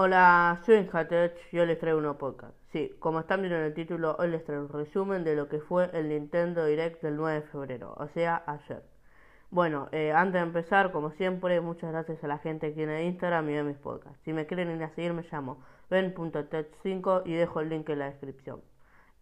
Hola, soy Hatech y hoy les traigo un podcast. Sí, como están viendo en el título, hoy les traigo un resumen de lo que fue el Nintendo Direct del 9 de febrero, o sea, ayer. Bueno, eh, antes de empezar, como siempre, muchas gracias a la gente que tiene Instagram y ve mis podcasts. Si me quieren ir a seguir, me llamo ben.tech5 y dejo el link en la descripción.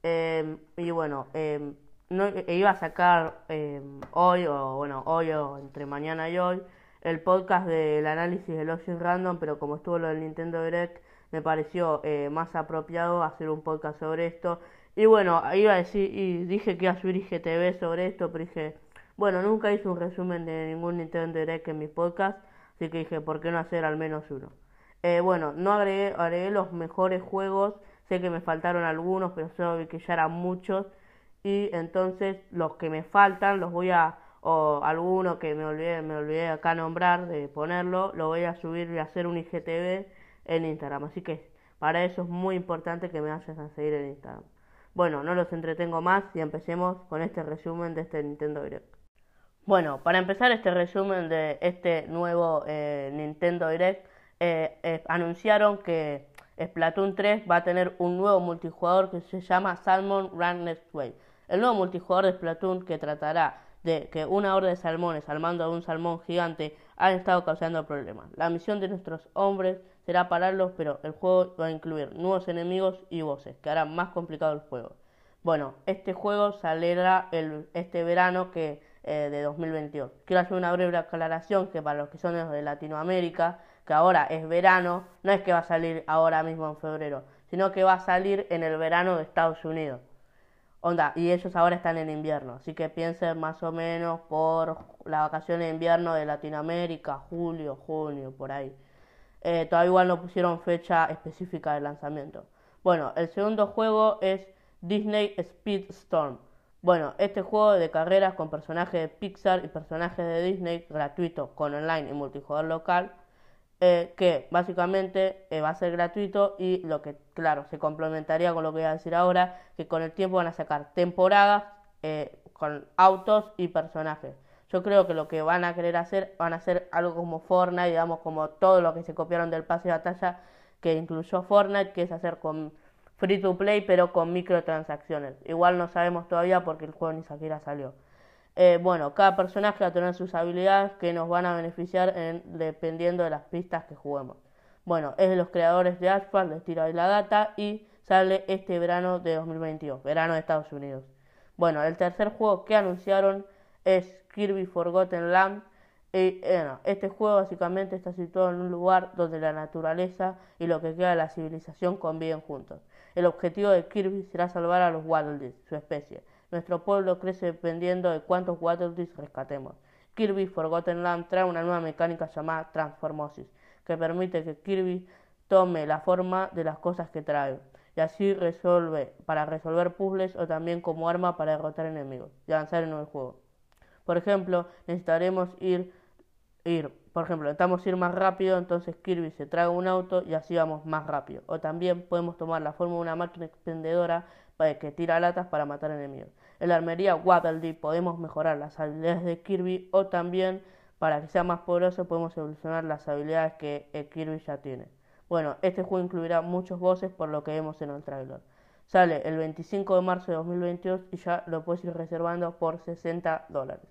Em, y bueno, eh, no, iba a sacar em, hoy, o bueno, hoy o entre mañana y hoy, el podcast del análisis de Login Random, pero como estuvo lo del Nintendo Direct, me pareció eh, más apropiado hacer un podcast sobre esto. Y bueno, iba a decir, y dije que iba a subir IGTV sobre esto, pero dije, bueno, nunca hice un resumen de ningún Nintendo Direct en mi podcast, así que dije, ¿por qué no hacer al menos uno? Eh, bueno, no agregué, agregué los mejores juegos, sé que me faltaron algunos, pero solo vi que ya eran muchos, y entonces los que me faltan los voy a o alguno que me olvidé, me olvidé acá nombrar de ponerlo, lo voy a subir y hacer un IGTV en Instagram. Así que para eso es muy importante que me vayas a seguir en Instagram. Bueno, no los entretengo más y empecemos con este resumen de este Nintendo Direct. Bueno, para empezar este resumen de este nuevo eh, Nintendo Direct, eh, eh, anunciaron que Splatoon 3 va a tener un nuevo multijugador que se llama Salmon Run Next Way. El nuevo multijugador de Splatoon que tratará de que una horda de salmones al mando de un salmón gigante han estado causando problemas. La misión de nuestros hombres será pararlos, pero el juego va a incluir nuevos enemigos y voces, que harán más complicado el juego. Bueno, este juego saldrá el, este verano que, eh, de 2022. Quiero hacer una breve aclaración que para los que son de Latinoamérica, que ahora es verano, no es que va a salir ahora mismo en febrero, sino que va a salir en el verano de Estados Unidos. Onda, y ellos ahora están en invierno, así que piensen más o menos por la vacación de invierno de Latinoamérica, julio, junio, por ahí. Eh, todavía igual no pusieron fecha específica de lanzamiento. Bueno, el segundo juego es Disney Speedstorm. Bueno, este juego de carreras con personajes de Pixar y personajes de Disney gratuito con online y multijugador local eh, que básicamente eh, va a ser gratuito y lo que, claro, se complementaría con lo que voy a decir ahora, que con el tiempo van a sacar temporadas eh, con autos y personajes. Yo creo que lo que van a querer hacer, van a hacer algo como Fortnite, digamos, como todo lo que se copiaron del pase de batalla que incluyó Fortnite, que es hacer con free to play, pero con microtransacciones. Igual no sabemos todavía porque el juego ni siquiera salió. Eh, bueno, cada personaje va a tener sus habilidades que nos van a beneficiar dependiendo de las pistas que juguemos. Bueno, es de los creadores de Asphalt, les tiro ahí la data y sale este verano de 2022, verano de Estados Unidos. Bueno, el tercer juego que anunciaron es Kirby Forgotten Land. Y, bueno, este juego básicamente está situado en un lugar donde la naturaleza y lo que queda de la civilización conviven juntos. El objetivo de Kirby será salvar a los Waddle su especie nuestro pueblo crece dependiendo de cuántos Waterdees rescatemos. Kirby Forgotten Land trae una nueva mecánica llamada Transformosis, que permite que Kirby tome la forma de las cosas que trae, y así resuelve para resolver puzzles o también como arma para derrotar enemigos y avanzar en el juego. Por ejemplo, necesitaremos ir, ir, por ejemplo, necesitamos ir más rápido, entonces Kirby se trae un auto y así vamos más rápido. O también podemos tomar la forma de una máquina expendedora que tira latas para matar enemigos. En la armería Waddle podemos mejorar las habilidades de Kirby o también para que sea más poderoso podemos evolucionar las habilidades que Kirby ya tiene. Bueno, este juego incluirá muchos voces por lo que vemos en el trailer. Sale el 25 de marzo de 2022 y ya lo puedes ir reservando por 60 dólares.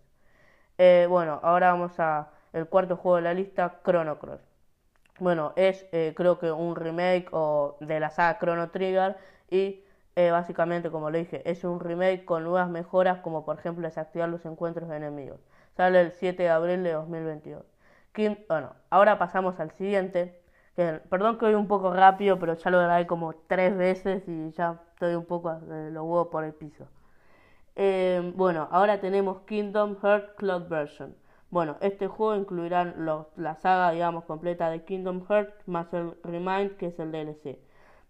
Eh, bueno, ahora vamos a el cuarto juego de la lista, Chrono Cross. Bueno, es eh, creo que un remake o de la saga Chrono Trigger y eh, básicamente, como le dije, es un remake con nuevas mejoras, como por ejemplo desactivar los encuentros de enemigos. Sale el 7 de abril de 2022. bueno, ahora pasamos al siguiente. perdón que voy un poco rápido, pero ya lo grabé como tres veces y ya estoy un poco de los huevos por el piso. Eh, bueno, ahora tenemos Kingdom Hearts Cloud Version. Bueno, este juego incluirá la saga, digamos, completa de Kingdom Hearts más el Remind, que es el DLC.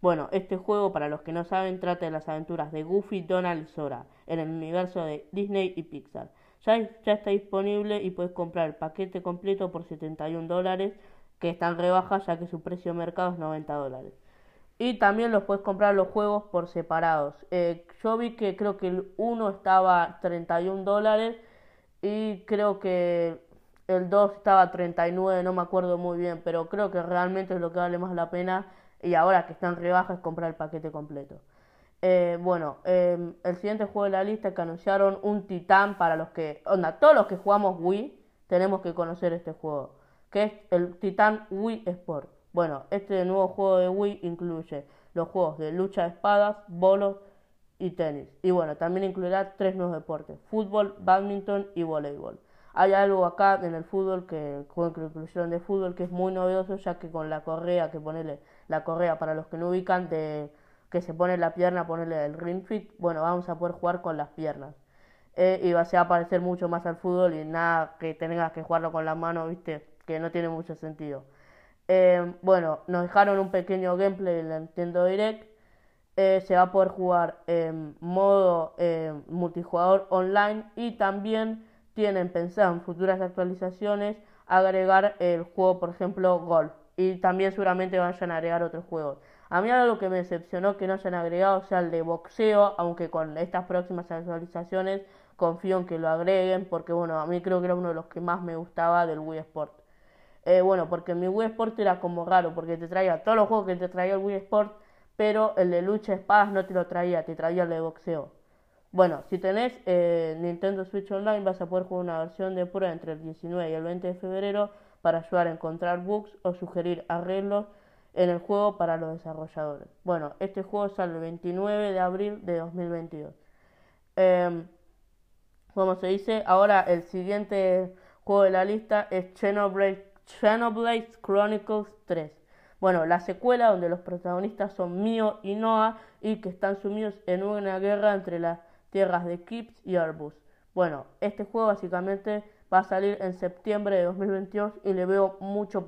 Bueno, este juego, para los que no saben, trata de las aventuras de Goofy, Donald y Sora en el universo de Disney y Pixar. Ya, ya está disponible y puedes comprar el paquete completo por 71 dólares, que está en rebaja ya que su precio de mercado es 90 dólares. Y también los puedes comprar los juegos por separados. Eh, yo vi que creo que el uno estaba 31 dólares y creo que el 2 estaba a 39, no me acuerdo muy bien, pero creo que realmente es lo que vale más la pena y ahora que está en rebaja es comprar el paquete completo. Eh, bueno, em, el siguiente juego de la lista que anunciaron un titán para los que, onda, todos los que jugamos Wii tenemos que conocer este juego, que es el titán Wii Sport. Bueno, este nuevo juego de Wii incluye los juegos de lucha de espadas, bolos y tenis. Y bueno, también incluirá tres nuevos deportes, fútbol, badminton y voleibol. Hay algo acá en el fútbol que con inclusión de fútbol que es muy novedoso ya que con la correa que ponerle la correa. Para los que no ubican de que se pone la pierna ponerle el ring fit bueno vamos a poder jugar con las piernas. Eh, y va a, parecer mucho más al fútbol y nada que tengas que jugarlo con la mano viste que no tiene mucho sentido. Eh, bueno nos dejaron un pequeño gameplay en la Nintendo Direct. Eh, se va a poder jugar en modo multijugador online y también tienen pensado en futuras actualizaciones agregar el juego, por ejemplo, Golf. Y también seguramente vayan a agregar otros juegos. A mí algo que me decepcionó que no hayan agregado sea el de boxeo, aunque con estas próximas actualizaciones confío en que lo agreguen, porque bueno, a mí creo que era uno de los que más me gustaba del Wii Sport. Eh, bueno, porque mi Wii Sport era como raro, porque te traía todos los juegos que te traía el Wii Sport, pero el de lucha espadas no te lo traía, te traía el de boxeo. Bueno, si tenés eh, Nintendo Switch Online vas a poder jugar una versión de prueba entre el 19 y el 20 de febrero para ayudar a encontrar bugs o sugerir arreglos en el juego para los desarrolladores. Bueno, este juego sale el 29 de abril de 2022. Em, como se dice, ahora el siguiente juego de la lista es Xenoblade, Chronicles 3. Bueno, la secuela donde los protagonistas son Mio y Noah y que están sumidos en una guerra entre las tierras de Kips y Arbus. Bueno, este juego básicamente va a salir en septiembre de 2022 y le veo mucho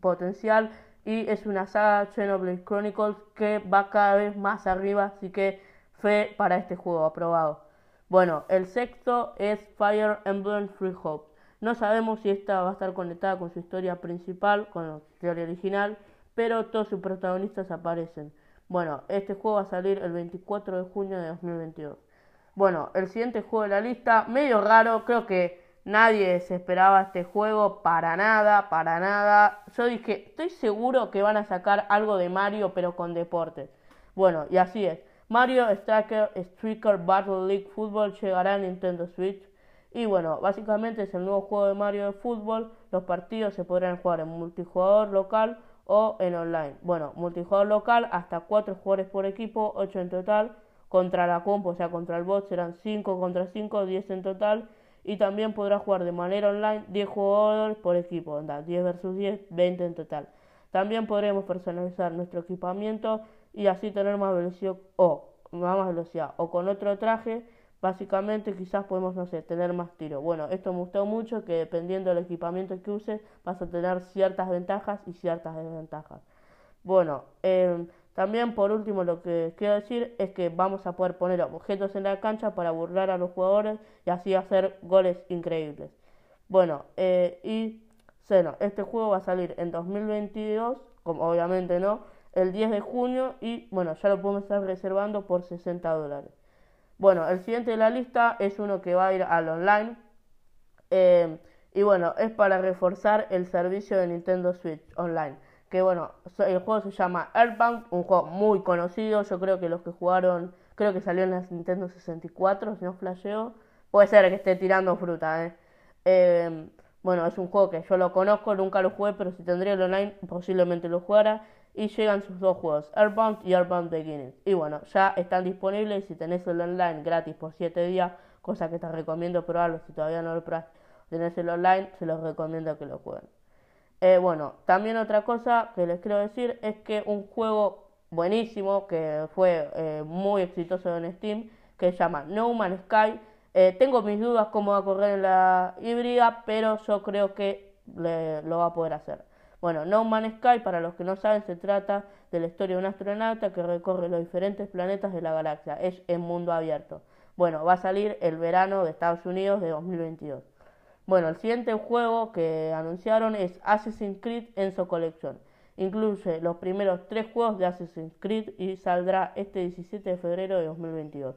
potencial y es una saga Xenoblade Chronicles que va cada vez más arriba, así que fe para este juego aprobado. Bueno, el sexto es Fire Emblem Free Hope. No sabemos si esta va a estar conectada con su historia principal, con la historia original, pero todos sus protagonistas aparecen. Bueno, este juego va a salir el 24 de junio de 2022. Bueno, el siguiente juego de la lista, medio raro, creo que nadie se esperaba este juego para nada, para nada. Yo dije, estoy seguro que van a sacar algo de Mario, pero con deportes. Bueno, y así es. Mario Striker, Striker Battle League Football llegará a Nintendo Switch. Y bueno, básicamente es el nuevo juego de Mario de fútbol. Los partidos se podrán jugar en multijugador local o en online. Bueno, multijugador local hasta 4 jugadores por equipo, 8 en total contra la comp, o sea, contra el bot serán 5 contra 5, 10 en total. Y también podrá jugar de manera online 10 jugadores por equipo, 10 versus 10, 20 en total. También podremos personalizar nuestro equipamiento y así tener más velocidad o más velocidad o con otro traje básicamente quizás podemos no sé tener más tiro bueno esto me gustó mucho que dependiendo del equipamiento que uses vas a tener ciertas ventajas y ciertas desventajas bueno eh, también por último lo que quiero decir es que vamos a poder poner objetos en la cancha para burlar a los jugadores y así hacer goles increíbles. Bueno, eh, y bueno, este juego va a salir en 2022, como obviamente no, el 10 de junio y bueno, ya lo podemos estar reservando por 60 dólares. Bueno, el siguiente de la lista es uno que va a ir al online. Eh, y bueno, es para reforzar el servicio de Nintendo Switch Online que bueno, el juego se llama Earthbound, un juego muy conocido, yo creo que los que jugaron, creo que salió en la Nintendo 64, si no flasheo, puede ser que esté tirando fruta, ¿eh? Em, bueno, es un juego que yo lo conozco, nunca lo jugué, pero si tendría el online posiblemente lo jugara. Y llegan sus dos juegos, Earthbound y Earthbound Beginning. Y bueno, ya están disponibles si tenés el online gratis por 7 días, cosa que te recomiendo probarlo si todavía no lo probaste. Tenés el online, se los recomiendo que lo jueguen. Eh, bueno, también otra cosa que les quiero decir es que un juego buenísimo que fue eh, muy exitoso en Steam, que se llama No Man's Sky. Eh, tengo mis dudas cómo va a correr en la híbrida, pero yo creo que lo va a poder hacer. Bueno, No Man's Sky, para los que no saben, se trata de la historia de un astronauta que recorre los diferentes planetas de la galaxia. Es en mundo abierto. Bueno, va a salir el verano de Estados Unidos de 2022. Bueno, el siguiente juego que anunciaron es Assassin's Creed Enzo Collection. Incluye los primeros tres juegos de Assassin's Creed y saldrá este 17 de febrero de 2022.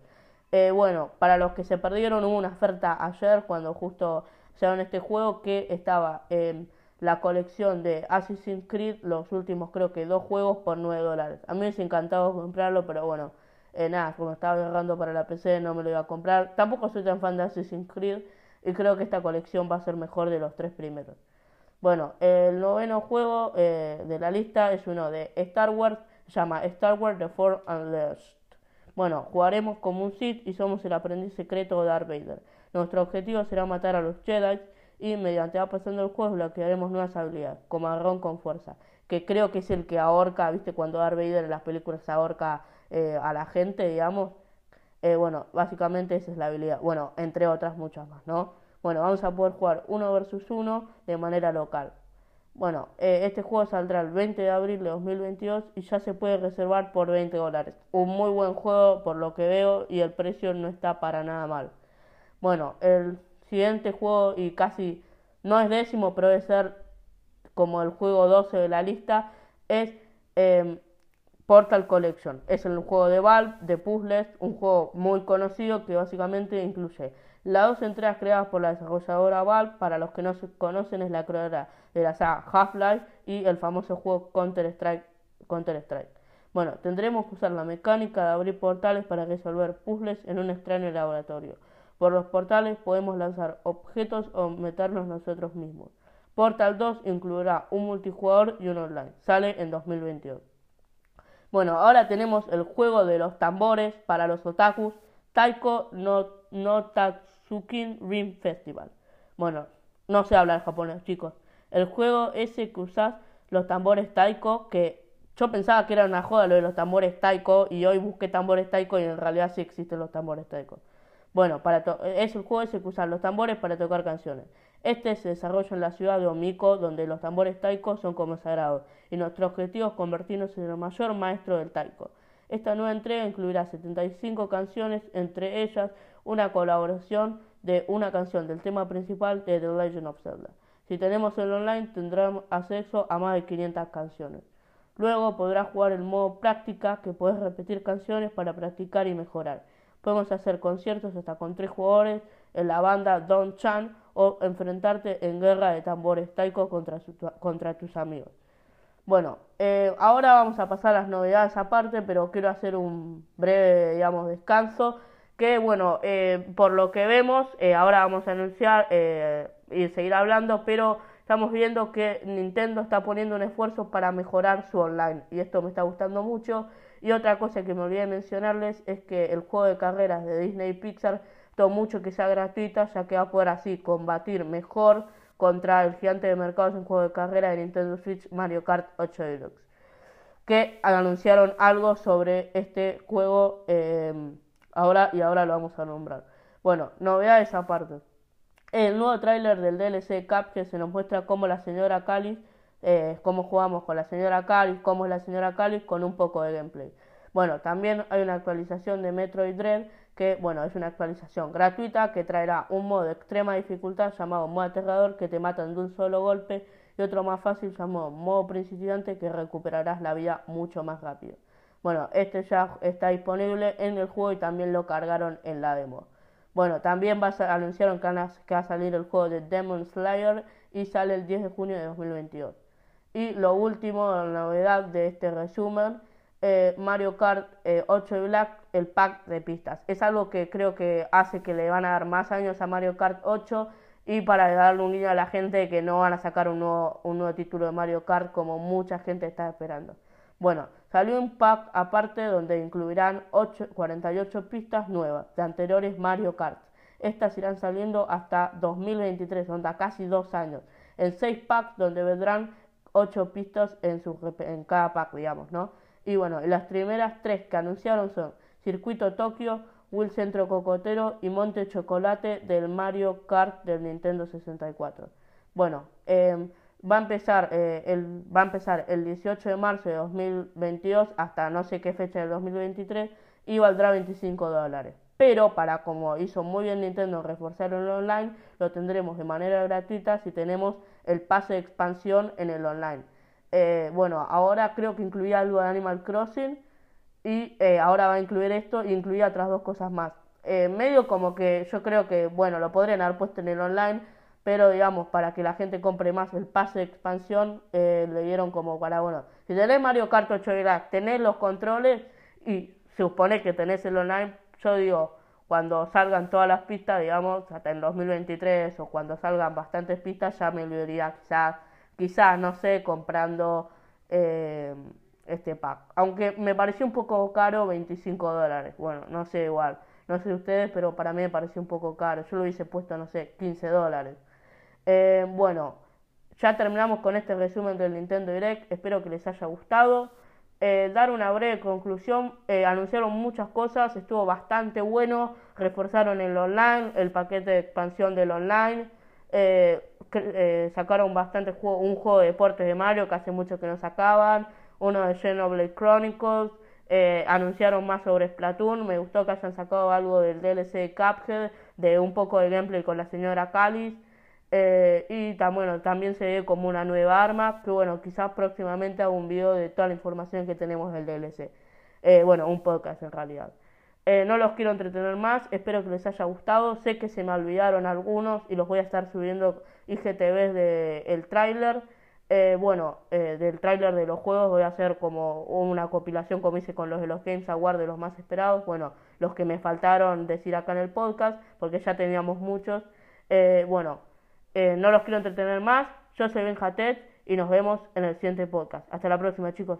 Eh, bueno, para los que se perdieron hubo una oferta ayer cuando justo en este juego que estaba en la colección de Assassin's Creed, los últimos creo que dos juegos por 9 dólares. A mí me ha encantado comprarlo, pero bueno, eh, nada, como estaba agarrando para la PC no me lo iba a comprar. Tampoco soy tan fan de Assassin's Creed y creo que esta colección va a ser mejor de los tres primeros. Bueno, el noveno juego eh, de la lista es uno de Star Wars, se llama Star Wars The Force Unleashed. Bueno, jugaremos como un Sith y somos el aprendiz secreto de Darth Vader. Nuestro objetivo será matar a los Jedi y mediante va pasando el juego bloquearemos nuevas habilidades, como Arrón con fuerza, que creo que es el que ahorca, viste, cuando Darth Vader en las películas ahorca eh, a la gente, digamos. Eh, bueno, básicamente esa es la habilidad. Bueno, entre otras muchas más, ¿no? Bueno, vamos a poder jugar uno versus uno de manera local. Bueno, eh, este juego saldrá el 20 de abril de 2022 y ya se puede reservar por 20 dólares. Un muy buen juego por lo que veo y el precio no está para nada mal. Bueno, el siguiente juego y casi no es décimo, pero debe ser como el juego 12 de la lista, es em, Portal Collection. Es un juego de Valve, de puzzles, un juego muy conocido que básicamente incluye las dos entregas creadas por la desarrolladora Valve, para los que no se conocen, es la creadora de la saga Half-Life y el famoso juego Counter-Strike. Counter -Strike. Bueno, tendremos que usar la mecánica de abrir portales para resolver puzzles en un extraño laboratorio. Por los portales podemos lanzar objetos o meternos nosotros mismos. Portal 2 incluirá un multijugador y un online. Sale en 2022. Bueno, ahora tenemos el juego de los tambores para los otakus, Taiko no, no Tatsukin Ring Festival. Bueno, no sé hablar japonés, chicos. El juego ese que usás los tambores Taiko, que yo pensaba que era una joda lo de los tambores Taiko, y hoy busqué tambores Taiko y en realidad sí existen los tambores Taiko. Bueno, para es el juego ese que los tambores para tocar canciones. Este se desarrolla en la ciudad de Omiko, donde los tambores taiko son como sagrados, y nuestro objetivo es convertirnos en el mayor maestro del taiko. Esta nueva entrega incluirá 75 canciones, entre ellas una colaboración de una canción del tema principal de The Legend of Zelda. Si tenemos el online tendremos acceso a más de 500 canciones. Luego podrás jugar el modo práctica que puedes repetir canciones para practicar y mejorar. Podemos hacer conciertos hasta con tres jugadores en la banda Don Chan o enfrentarte en guerra de tambores taiko contra, contra tus amigos. Bueno, eh, ahora vamos a pasar a las novedades aparte, pero quiero hacer un breve, digamos, descanso. Que bueno, eh, por lo que vemos, eh, ahora vamos a anunciar y seguir hablando, pero estamos viendo que Nintendo está poniendo un esfuerzo para mejorar su online y esto me está gustando mucho. Y otra cosa que me olvidé mencionarles es que el juego de carreras de Disney Pixar todo mucho que sea gratuita, ya que va a poder así combatir mejor contra el gigante de mercados en juego de carrera de Nintendo Switch Mario Kart 8 Deluxe. Que anunciaron algo sobre este juego eh, ahora y ahora lo vamos a nombrar. Bueno, novedades aparte. El nuevo tráiler del DLC que se nos muestra cómo la señora Cáliz, eh, cómo jugamos con la señora Cáliz, cómo es la señora Cáliz con un poco de gameplay. Bueno, también hay una actualización de Metroid Dread que, bueno, es una actualización gratuita que traerá un modo de extrema dificultad llamado modo aterrador que te matan de un solo golpe y otro más fácil llamado modo principiante que recuperarás la vida mucho más rápido. Bueno, este ya está disponible en el juego y también lo cargaron en la demo. Bueno, también va anunciaron que, que va a salir el juego de Demon Slayer y sale el 10 de junio de 2022. Y lo último, la novedad de este resumen eh, Mario Kart 8 eh, Black el pack de pistas. Es algo que creo que hace que le van a dar más años a Mario Kart 8 y para darle un guiño a la gente que no van a sacar un nuevo, un nuevo título de Mario Kart como mucha gente está esperando. Bueno, salió un pack aparte donde incluirán 48 pistas nuevas de anteriores Mario Kart. Estas irán saliendo hasta 2023, hasta casi dos años. En 6 packs donde vendrán 8 pistas en, su, en cada pack, digamos, ¿no? Y bueno, las primeras tres que anunciaron son Circuito Tokio, Will Centro Cocotero y Monte Chocolate del Mario Kart del Nintendo 64. Bueno, em, va, a empezar, eh, el, va a empezar el 18 de marzo de 2022 hasta no sé qué fecha del 2023 y valdrá 25 dólares. Pero para como hizo muy bien Nintendo reforzar el online, lo tendremos de manera gratuita si tenemos el pase de expansión en el online. Eh, bueno, ahora creo que incluía algo de Animal Crossing y eh, ahora va a incluir esto y incluía otras dos cosas más. Eh, medio como que yo creo que, bueno, lo podrían haber puesto en el online, pero digamos, para que la gente compre más el pase de expansión, eh, le dieron como para, bueno, si tenés Mario Kart 8 Deluxe, tenés los controles y supone que tenés el online, yo digo, cuando salgan todas las pistas, digamos, hasta en 2023 o cuando salgan bastantes pistas, ya me olvidaría quizás, quizás, no sé, comprando eh, este pack. Aunque me pareció un poco caro, 25 dólares. Bueno, no sé igual, no sé ustedes, pero para mí me pareció un poco caro. Yo lo hubiese puesto, no sé, 15 dólares. Eh, bueno, ya terminamos con este resumen del Nintendo Direct. Espero que les haya gustado. Eh, dar una breve conclusión, eh, anunciaron muchas cosas, estuvo bastante bueno, reforzaron el online, el paquete de expansión del online, eh, sacaron bastante juego, un juego de deportes de Mario que hace mucho que no sacaban, uno de Xenoblade Chronicles, anunciaron más sobre Splatoon, me gustó que hayan sacado algo del DLC de Cuphead, de un poco de gameplay con la señora Callis. Eh, y bueno, también se ve como una nueva arma, que bueno, quizás próximamente haga un video de toda la información que tenemos del DLC. Eh, bueno, un podcast en realidad. Eh, no los quiero entretener más, espero que les haya gustado. Sé que se me olvidaron algunos y los voy a estar subiendo IGTVs del el tráiler. bueno, del tráiler de los juegos voy a hacer como una compilación como hice con los de los Games Awards de los más esperados. Bueno, los que me faltaron decir acá en el podcast, porque ya teníamos muchos. bueno, eh, no los quiero entretener más. Yo soy Ben Jatet y nos vemos en el siguiente podcast. Hasta la próxima, chicos.